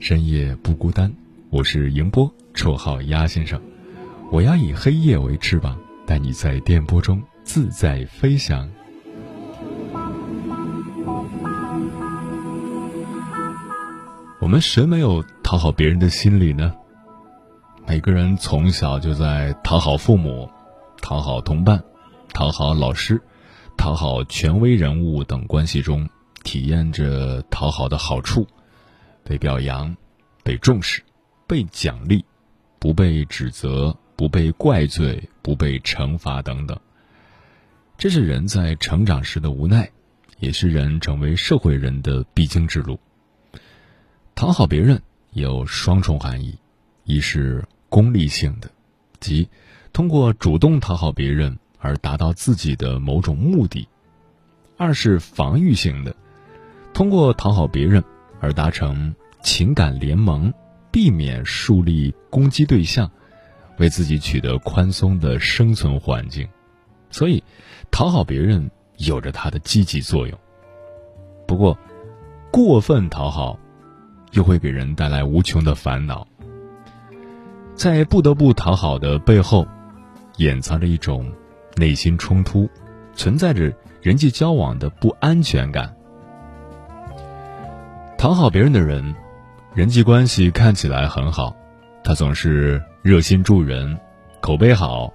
深夜不孤单。我是迎波，绰号鸭先生。我要以黑夜为翅膀，带你在电波中自在飞翔。我们谁没有讨好别人的心理呢？每个人从小就在讨好父母、讨好同伴、讨好老师、讨好权威人物等关系中，体验着讨好的好处：被表扬、被重视、被奖励、不被指责、不被怪罪、不被惩罚等等。这是人在成长时的无奈，也是人成为社会人的必经之路。讨好别人有双重含义，一是功利性的，即通过主动讨好别人而达到自己的某种目的；二是防御性的，通过讨好别人而达成情感联盟，避免树立攻击对象，为自己取得宽松的生存环境。所以，讨好别人有着它的积极作用。不过，过分讨好。又会给人带来无穷的烦恼。在不得不讨好的背后，掩藏着一种内心冲突，存在着人际交往的不安全感。讨好别人的人，人际关系看起来很好，他总是热心助人，口碑好，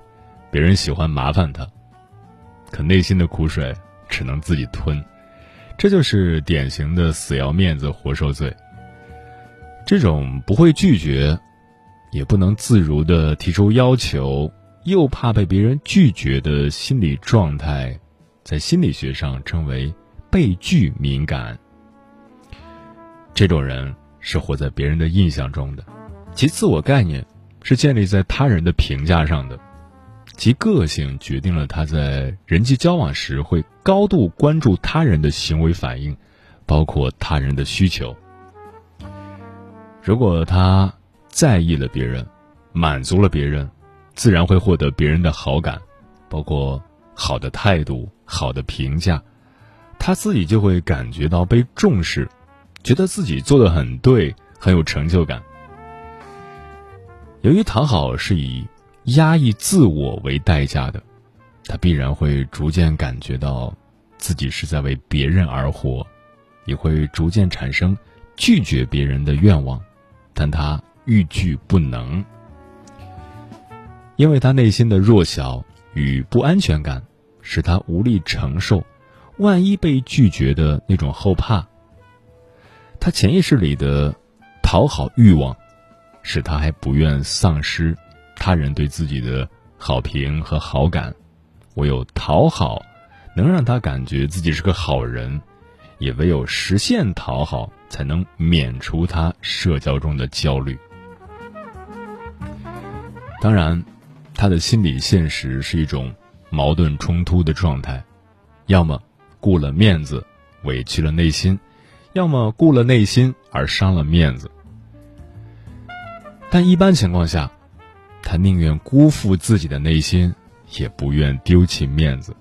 别人喜欢麻烦他，可内心的苦水只能自己吞，这就是典型的死要面子活受罪。这种不会拒绝，也不能自如的提出要求，又怕被别人拒绝的心理状态，在心理学上称为被拒敏感。这种人是活在别人的印象中的，其自我概念是建立在他人的评价上的，其个性决定了他在人际交往时会高度关注他人的行为反应，包括他人的需求。如果他在意了别人，满足了别人，自然会获得别人的好感，包括好的态度、好的评价，他自己就会感觉到被重视，觉得自己做的很对，很有成就感。由于讨好是以压抑自我为代价的，他必然会逐渐感觉到自己是在为别人而活，也会逐渐产生拒绝别人的愿望。但他欲拒不能，因为他内心的弱小与不安全感，使他无力承受万一被拒绝的那种后怕。他潜意识里的讨好欲望，使他还不愿丧失他人对自己的好评和好感。唯有讨好，能让他感觉自己是个好人。也唯有实现讨好，才能免除他社交中的焦虑。当然，他的心理现实是一种矛盾冲突的状态：要么顾了面子，委屈了内心；要么顾了内心而伤了面子。但一般情况下，他宁愿辜负自己的内心，也不愿丢弃面子。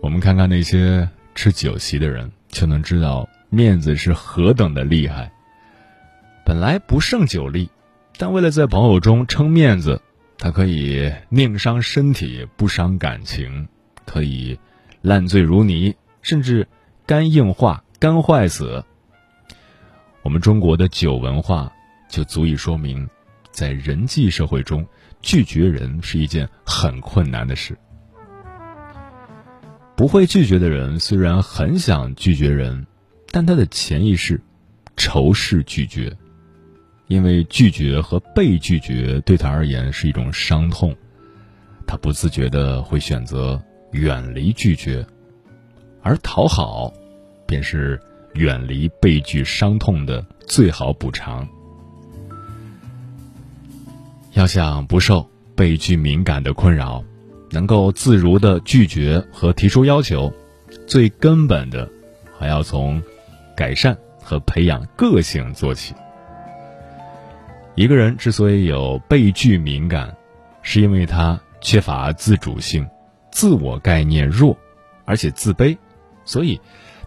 我们看看那些。吃酒席的人就能知道面子是何等的厉害。本来不胜酒力，但为了在朋友中撑面子，他可以宁伤身体不伤感情，可以烂醉如泥，甚至肝硬化、肝坏死。我们中国的酒文化就足以说明，在人际社会中，拒绝人是一件很困难的事。不会拒绝的人虽然很想拒绝人，但他的潜意识仇视拒绝，因为拒绝和被拒绝对他而言是一种伤痛，他不自觉的会选择远离拒绝，而讨好，便是远离被拒伤痛的最好补偿。要想不受被拒敏感的困扰，能够自如的拒绝和提出要求，最根本的还要从改善和培养个性做起。一个人之所以有被拒敏感，是因为他缺乏自主性，自我概念弱，而且自卑，所以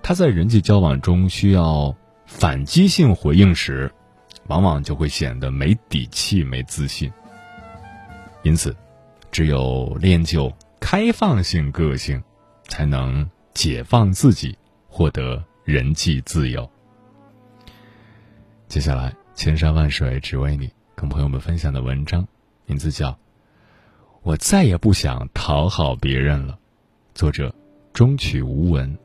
他在人际交往中需要反击性回应时。往往就会显得没底气、没自信。因此，只有练就开放性个性，才能解放自己，获得人际自由。接下来，千山万水只为你，跟朋友们分享的文章，名字叫《我再也不想讨好别人了》，作者中曲无闻。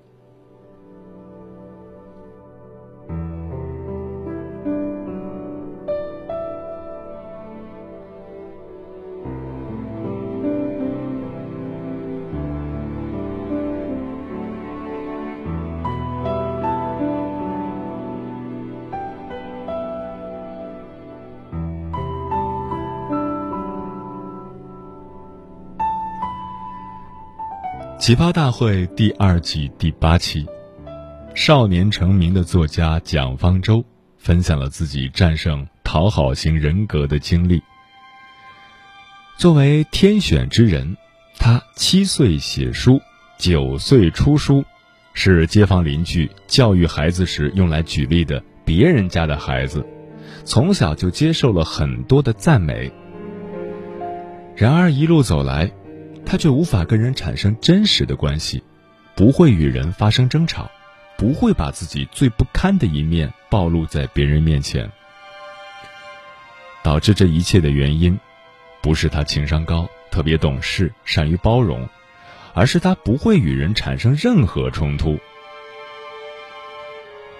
奇葩大会第二季第八期，少年成名的作家蒋方舟分享了自己战胜讨好型人格的经历。作为天选之人，他七岁写书，九岁出书，是街坊邻居教育孩子时用来举例的别人家的孩子，从小就接受了很多的赞美。然而一路走来，他却无法跟人产生真实的关系，不会与人发生争吵，不会把自己最不堪的一面暴露在别人面前。导致这一切的原因，不是他情商高、特别懂事、善于包容，而是他不会与人产生任何冲突。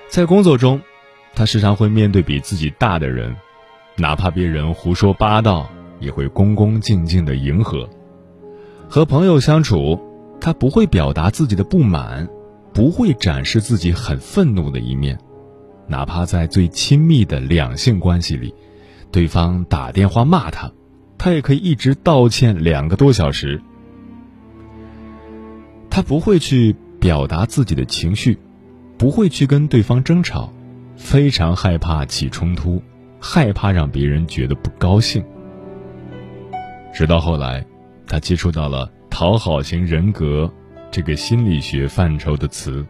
在工作中，他时常会面对比自己大的人，哪怕别人胡说八道，也会恭恭敬敬的迎合。和朋友相处，他不会表达自己的不满，不会展示自己很愤怒的一面，哪怕在最亲密的两性关系里，对方打电话骂他，他也可以一直道歉两个多小时。他不会去表达自己的情绪，不会去跟对方争吵，非常害怕起冲突，害怕让别人觉得不高兴。直到后来。他接触到了讨好型人格这个心理学范畴的词。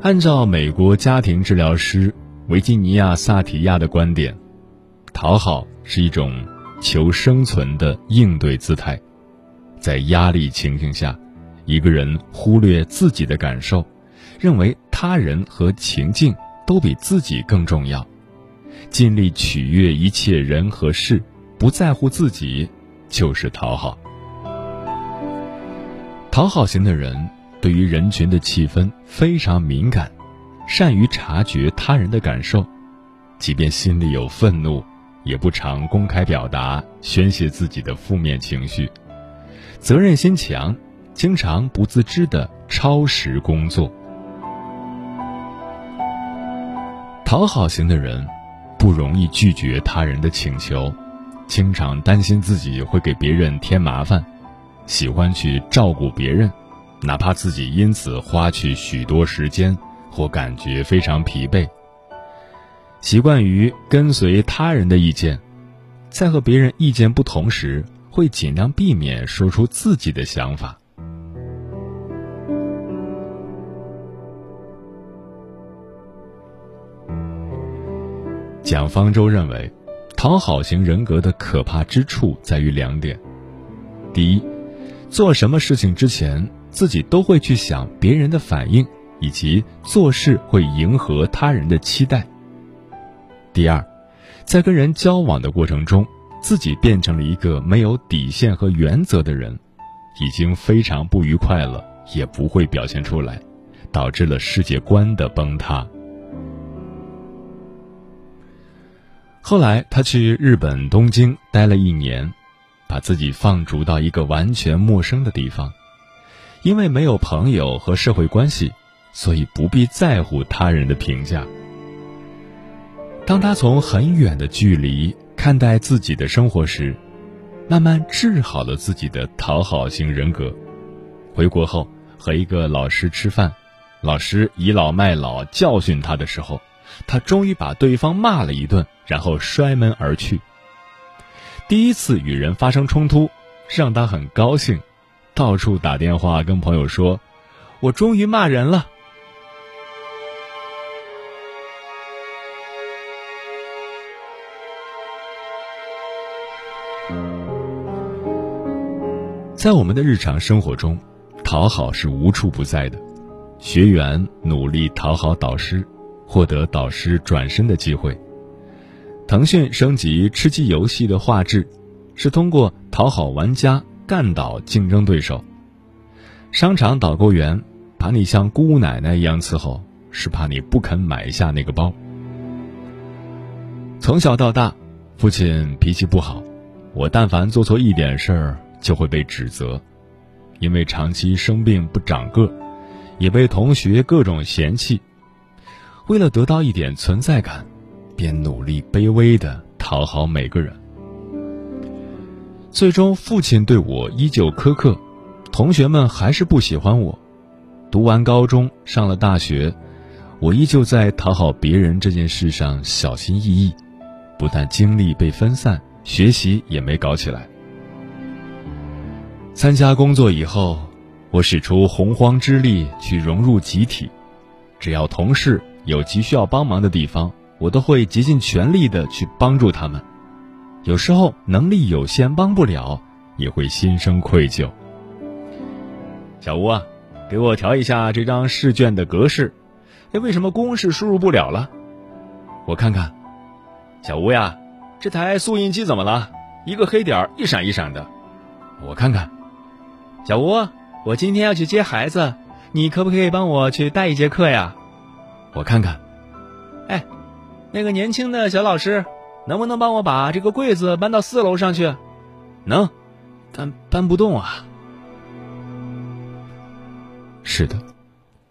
按照美国家庭治疗师维吉尼亚·萨提亚的观点，讨好是一种求生存的应对姿态。在压力情境下，一个人忽略自己的感受，认为他人和情境都比自己更重要，尽力取悦一切人和事。不在乎自己，就是讨好。讨好型的人对于人群的气氛非常敏感，善于察觉他人的感受，即便心里有愤怒，也不常公开表达，宣泄自己的负面情绪。责任心强，经常不自知的超时工作。讨好型的人不容易拒绝他人的请求。经常担心自己会给别人添麻烦，喜欢去照顾别人，哪怕自己因此花去许多时间或感觉非常疲惫。习惯于跟随他人的意见，在和别人意见不同时，会尽量避免说出自己的想法。蒋方舟认为。讨好型人格的可怕之处在于两点：第一，做什么事情之前，自己都会去想别人的反应，以及做事会迎合他人的期待。第二，在跟人交往的过程中，自己变成了一个没有底线和原则的人，已经非常不愉快了，也不会表现出来，导致了世界观的崩塌。后来，他去日本东京待了一年，把自己放逐到一个完全陌生的地方，因为没有朋友和社会关系，所以不必在乎他人的评价。当他从很远的距离看待自己的生活时，慢慢治好了自己的讨好型人格。回国后和一个老师吃饭，老师倚老卖老教训他的时候。他终于把对方骂了一顿，然后摔门而去。第一次与人发生冲突，让他很高兴，到处打电话跟朋友说：“我终于骂人了。”在我们的日常生活中，讨好是无处不在的。学员努力讨好导师。获得导师转身的机会。腾讯升级吃鸡游戏的画质，是通过讨好玩家干倒竞争对手。商场导购员把你像姑奶奶一样伺候，是怕你不肯买下那个包。从小到大，父亲脾气不好，我但凡做错一点事儿就会被指责，因为长期生病不长个，也被同学各种嫌弃。为了得到一点存在感，便努力卑微的讨好每个人。最终，父亲对我依旧苛刻，同学们还是不喜欢我。读完高中，上了大学，我依旧在讨好别人这件事上小心翼翼，不但精力被分散，学习也没搞起来。参加工作以后，我使出洪荒之力去融入集体，只要同事。有急需要帮忙的地方，我都会竭尽全力的去帮助他们。有时候能力有限帮不了，也会心生愧疚。小吴啊，给我调一下这张试卷的格式。哎，为什么公式输入不了了？我看看。小吴呀，这台速印机怎么了？一个黑点一闪一闪的。我看看。小吴，我今天要去接孩子，你可不可以帮我去带一节课呀？我看看，哎，那个年轻的小老师，能不能帮我把这个柜子搬到四楼上去？能，但搬不动啊。是的，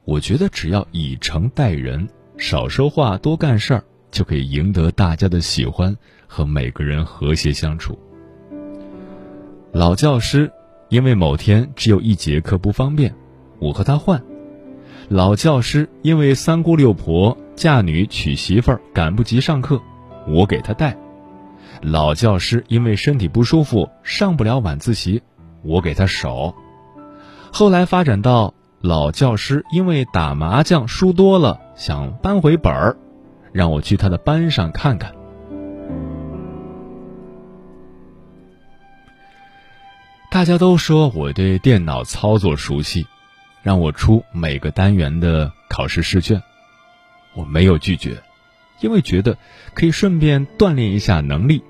我觉得只要以诚待人，少说话多干事儿，就可以赢得大家的喜欢和每个人和谐相处。老教师因为某天只有一节课不方便，我和他换。老教师因为三姑六婆嫁女娶媳妇儿赶不及上课，我给他带；老教师因为身体不舒服上不了晚自习，我给他守。后来发展到老教师因为打麻将输多了想搬回本儿，让我去他的班上看看。大家都说我对电脑操作熟悉。让我出每个单元的考试试卷，我没有拒绝，因为觉得可以顺便锻炼一下能力。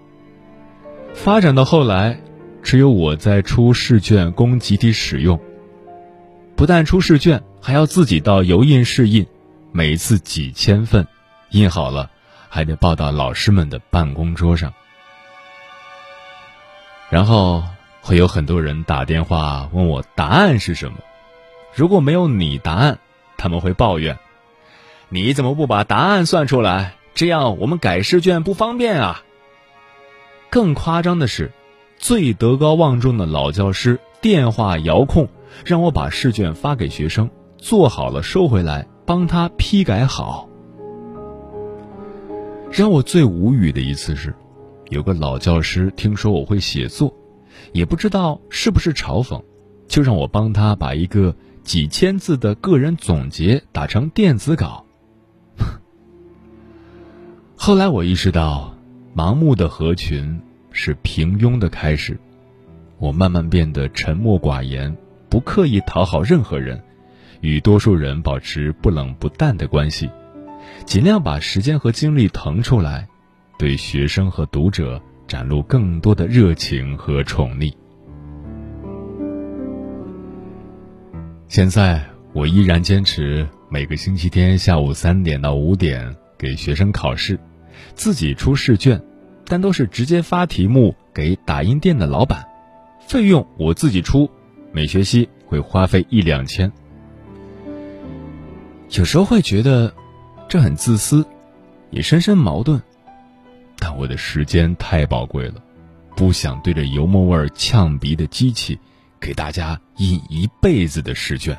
发展到后来，只有我在出试卷供集体使用，不但出试卷，还要自己到油印室印，每次几千份，印好了还得报到老师们的办公桌上。然后会有很多人打电话问我答案是什么。如果没有你答案，他们会抱怨：“你怎么不把答案算出来？这样我们改试卷不方便啊。”更夸张的是，最德高望重的老教师电话遥控让我把试卷发给学生，做好了收回来，帮他批改好。让我最无语的一次是，有个老教师听说我会写作，也不知道是不是嘲讽，就让我帮他把一个。几千字的个人总结打成电子稿。后来我意识到，盲目的合群是平庸的开始。我慢慢变得沉默寡言，不刻意讨好任何人，与多数人保持不冷不淡的关系，尽量把时间和精力腾出来，对学生和读者展露更多的热情和宠溺。现在我依然坚持每个星期天下午三点到五点给学生考试，自己出试卷，但都是直接发题目给打印店的老板，费用我自己出，每学期会花费一两千。有时候会觉得这很自私，也深深矛盾，但我的时间太宝贵了，不想对着油墨味呛鼻的机器。给大家印一辈子的试卷。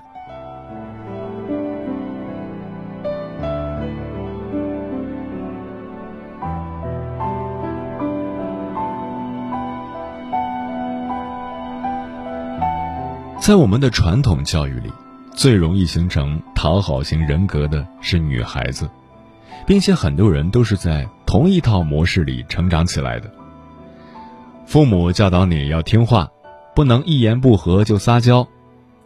在我们的传统教育里，最容易形成讨好型人格的是女孩子，并且很多人都是在同一套模式里成长起来的。父母教导你要听话。不能一言不合就撒娇，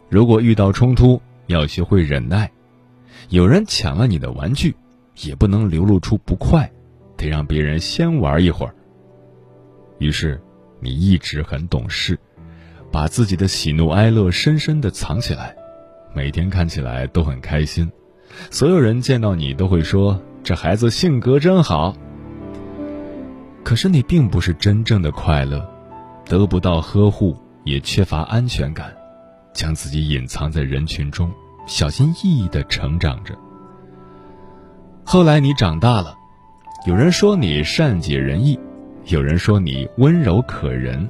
如果遇到冲突，要学会忍耐。有人抢了你的玩具，也不能流露出不快，得让别人先玩一会儿。于是，你一直很懂事，把自己的喜怒哀乐深深的藏起来，每天看起来都很开心。所有人见到你都会说：“这孩子性格真好。”可是你并不是真正的快乐，得不到呵护。也缺乏安全感，将自己隐藏在人群中，小心翼翼的成长着。后来你长大了，有人说你善解人意，有人说你温柔可人，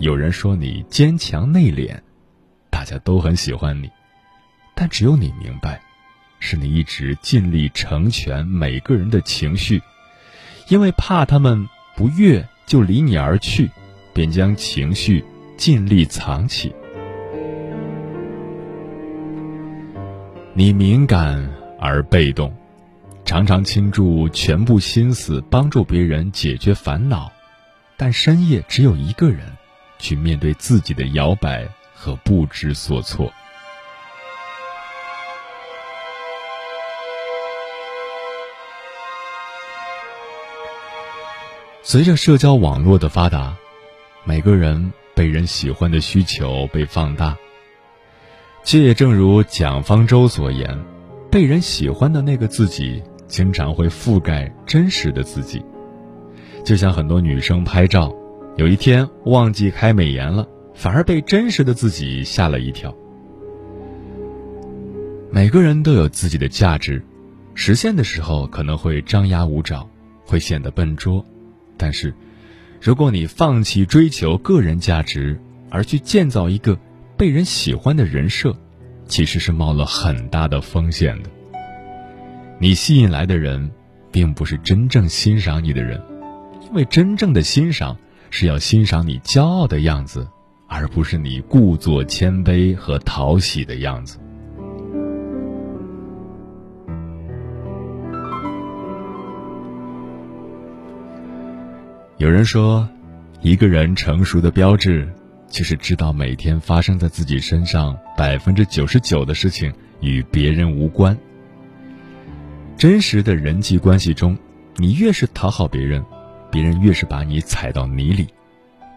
有人说你坚强内敛，大家都很喜欢你，但只有你明白，是你一直尽力成全每个人的情绪，因为怕他们不悦就离你而去，便将情绪。尽力藏起。你敏感而被动，常常倾注全部心思帮助别人解决烦恼，但深夜只有一个人去面对自己的摇摆和不知所措。随着社交网络的发达，每个人。被人喜欢的需求被放大，却也正如蒋方舟所言，被人喜欢的那个自己，经常会覆盖真实的自己。就像很多女生拍照，有一天忘记开美颜了，反而被真实的自己吓了一跳。每个人都有自己的价值，实现的时候可能会张牙舞爪，会显得笨拙，但是。如果你放弃追求个人价值，而去建造一个被人喜欢的人设，其实是冒了很大的风险的。你吸引来的人，并不是真正欣赏你的人，因为真正的欣赏是要欣赏你骄傲的样子，而不是你故作谦卑和讨喜的样子。有人说，一个人成熟的标志，就是知道每天发生在自己身上百分之九十九的事情与别人无关。真实的人际关系中，你越是讨好别人，别人越是把你踩到泥里。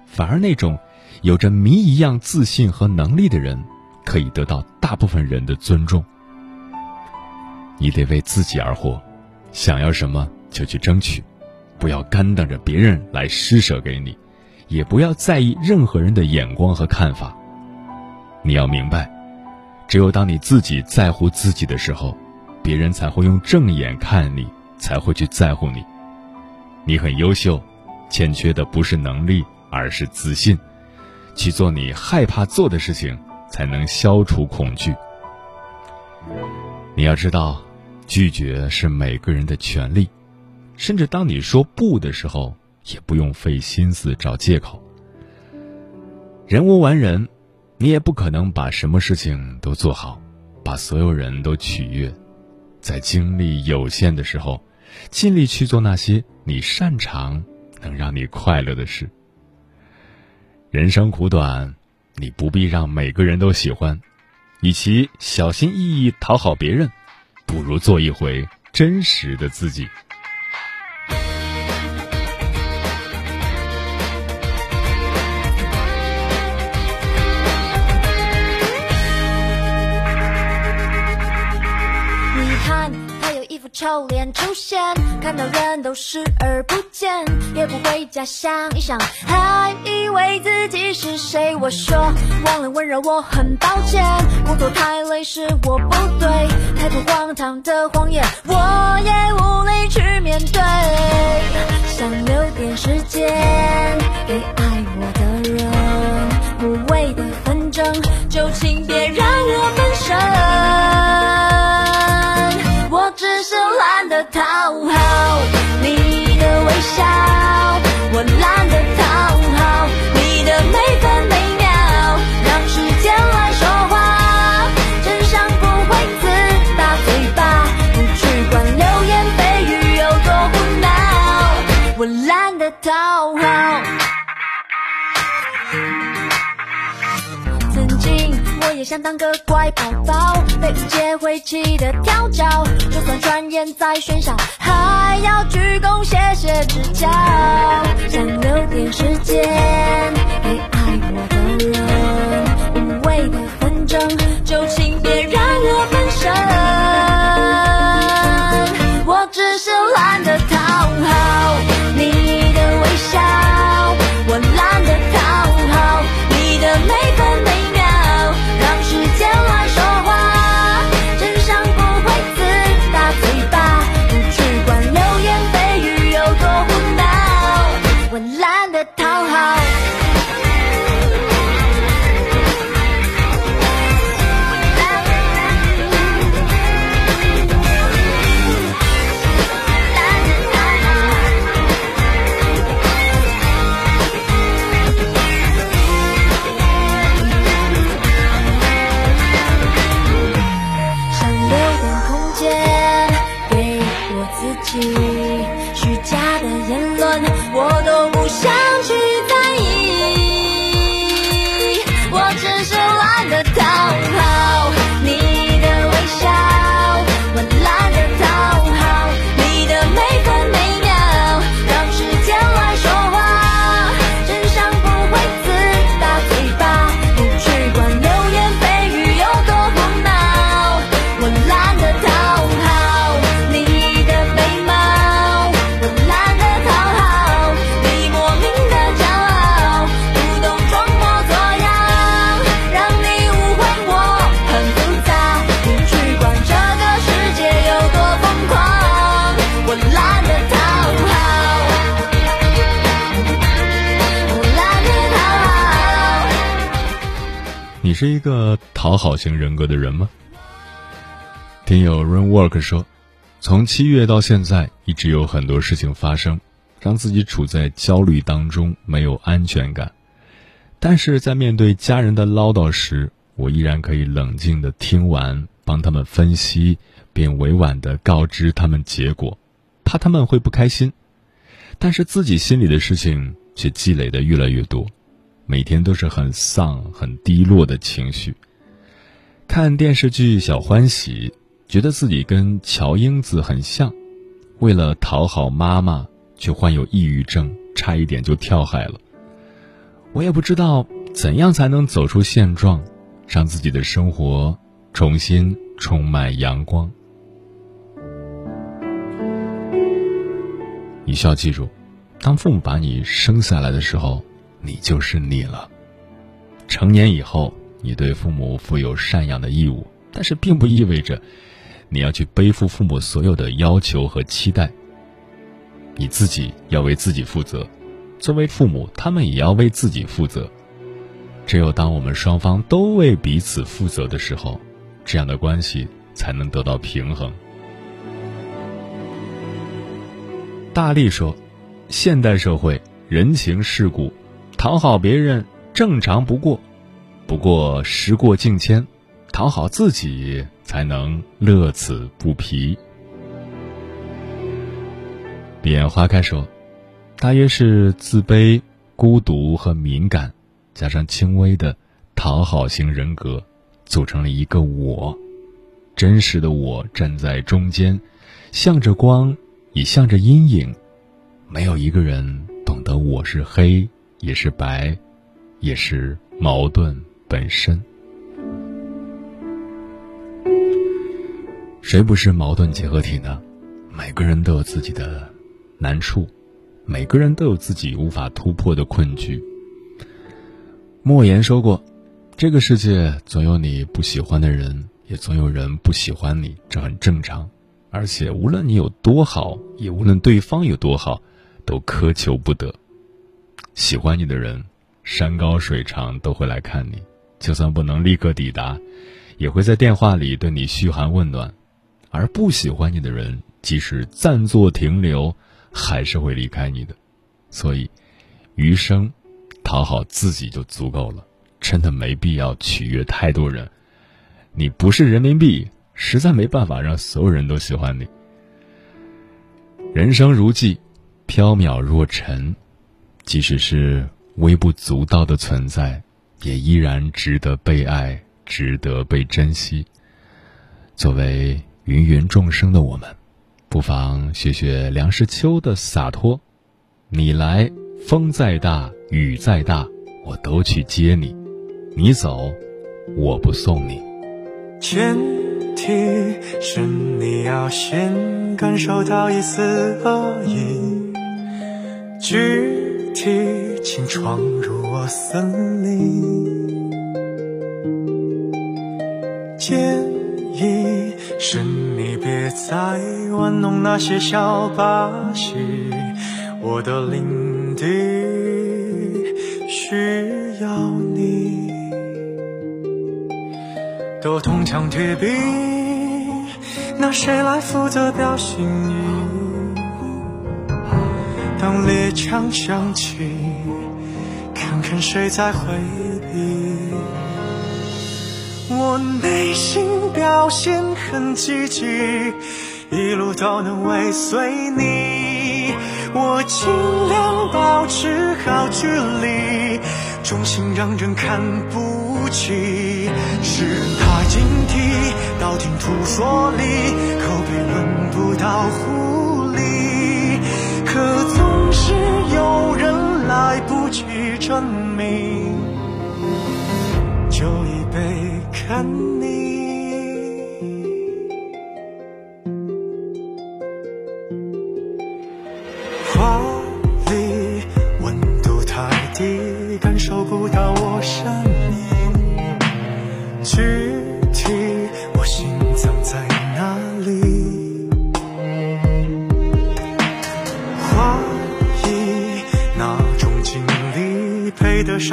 反而那种有着谜一样自信和能力的人，可以得到大部分人的尊重。你得为自己而活，想要什么就去争取。不要干等着别人来施舍给你，也不要在意任何人的眼光和看法。你要明白，只有当你自己在乎自己的时候，别人才会用正眼看你，才会去在乎你。你很优秀，欠缺的不是能力，而是自信。去做你害怕做的事情，才能消除恐惧。你要知道，拒绝是每个人的权利。甚至当你说不的时候，也不用费心思找借口。人无完人，你也不可能把什么事情都做好，把所有人都取悦。在精力有限的时候，尽力去做那些你擅长、能让你快乐的事。人生苦短，你不必让每个人都喜欢，与其小心翼翼讨好别人，不如做一回真实的自己。丑脸出现，看到人都视而不见，也不回家想一想，还以为自己是谁。我说忘了温柔，我很抱歉，工作太累是我不对，太多荒唐的谎言，我也无力去面对。想留点时间给爱我的人，无谓的纷争，就请别让我分身。只是懒得讨好想当个乖宝宝，被误解会气得跳脚。就算转眼在喧嚣，还要鞠躬谢谢指教。想留点时间给爱我的人，无谓的纷争就请别让我分神。我只是懒得讨好你的微笑，是一个讨好型人格的人吗？听友 Runwork 说，从七月到现在，一直有很多事情发生，让自己处在焦虑当中，没有安全感。但是在面对家人的唠叨时，我依然可以冷静的听完，帮他们分析，并委婉的告知他们结果，怕他们会不开心。但是自己心里的事情却积累的越来越多。每天都是很丧、很低落的情绪。看电视剧《小欢喜》，觉得自己跟乔英子很像，为了讨好妈妈，却患有抑郁症，差一点就跳海了。我也不知道怎样才能走出现状，让自己的生活重新充满阳光。你需要记住，当父母把你生下来的时候。你就是你了。成年以后，你对父母负有赡养的义务，但是并不意味着你要去背负父母所有的要求和期待。你自己要为自己负责，作为父母，他们也要为自己负责。只有当我们双方都为彼此负责的时候，这样的关系才能得到平衡。大力说：“现代社会人情世故。”讨好别人正常不过，不过时过境迁，讨好自己才能乐此不疲。彼岸花开说，大约是自卑、孤独和敏感，加上轻微的讨好型人格，组成了一个我，真实的我站在中间，向着光，也向着阴影。没有一个人懂得我是黑，也是白，也是矛盾本身。谁不是矛盾结合体呢？每个人都有自己的难处，每个人都有自己无法突破的困局。莫言说过：“这个世界总有你不喜欢的人，也总有人不喜欢你，这很正常。而且无论你有多好，也无论对方有多好，都苛求不得。喜欢你的人，山高水长都会来看你，就算不能立刻抵达，也会在电话里对你嘘寒问暖；而不喜欢你的人，即使暂作停留，还是会离开你的。所以，余生。”讨好自己就足够了，真的没必要取悦太多人。你不是人民币，实在没办法让所有人都喜欢你。人生如寄，飘渺若尘，即使是微不足道的存在，也依然值得被爱，值得被珍惜。作为芸芸众生的我们，不妨学学梁实秋的洒脱。你来，风再大。雨再大，我都去接你；你走，我不送你。前提是你要先感受到一丝恶意，具提请闯入我森林。建议是你别再玩弄那些小把戏，我的领地。需要你，都铜墙铁壁，那谁来负责表心意？当猎枪响起，看看谁在回避。我内心表现很积极，一路都能尾随你。我尽量保持好距离，重心让人看不起。世人太警惕，道听途说里口碑轮不到呼有人来不及证明，就已被看腻。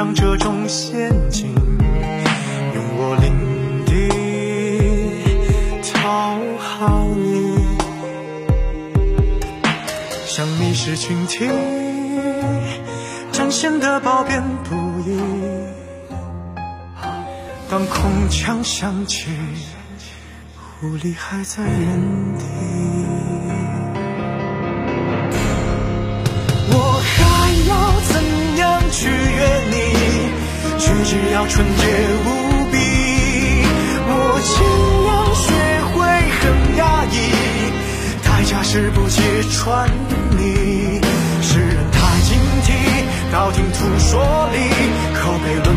上这种陷阱，用我领地讨好你，像迷失群体，展现的褒贬不一。当空枪响起，狐狸还在原地，我还要怎样去原却只要纯洁无比，我尽量学会很压抑，代价是不揭穿你。世人太警惕，道听途说里口碑轮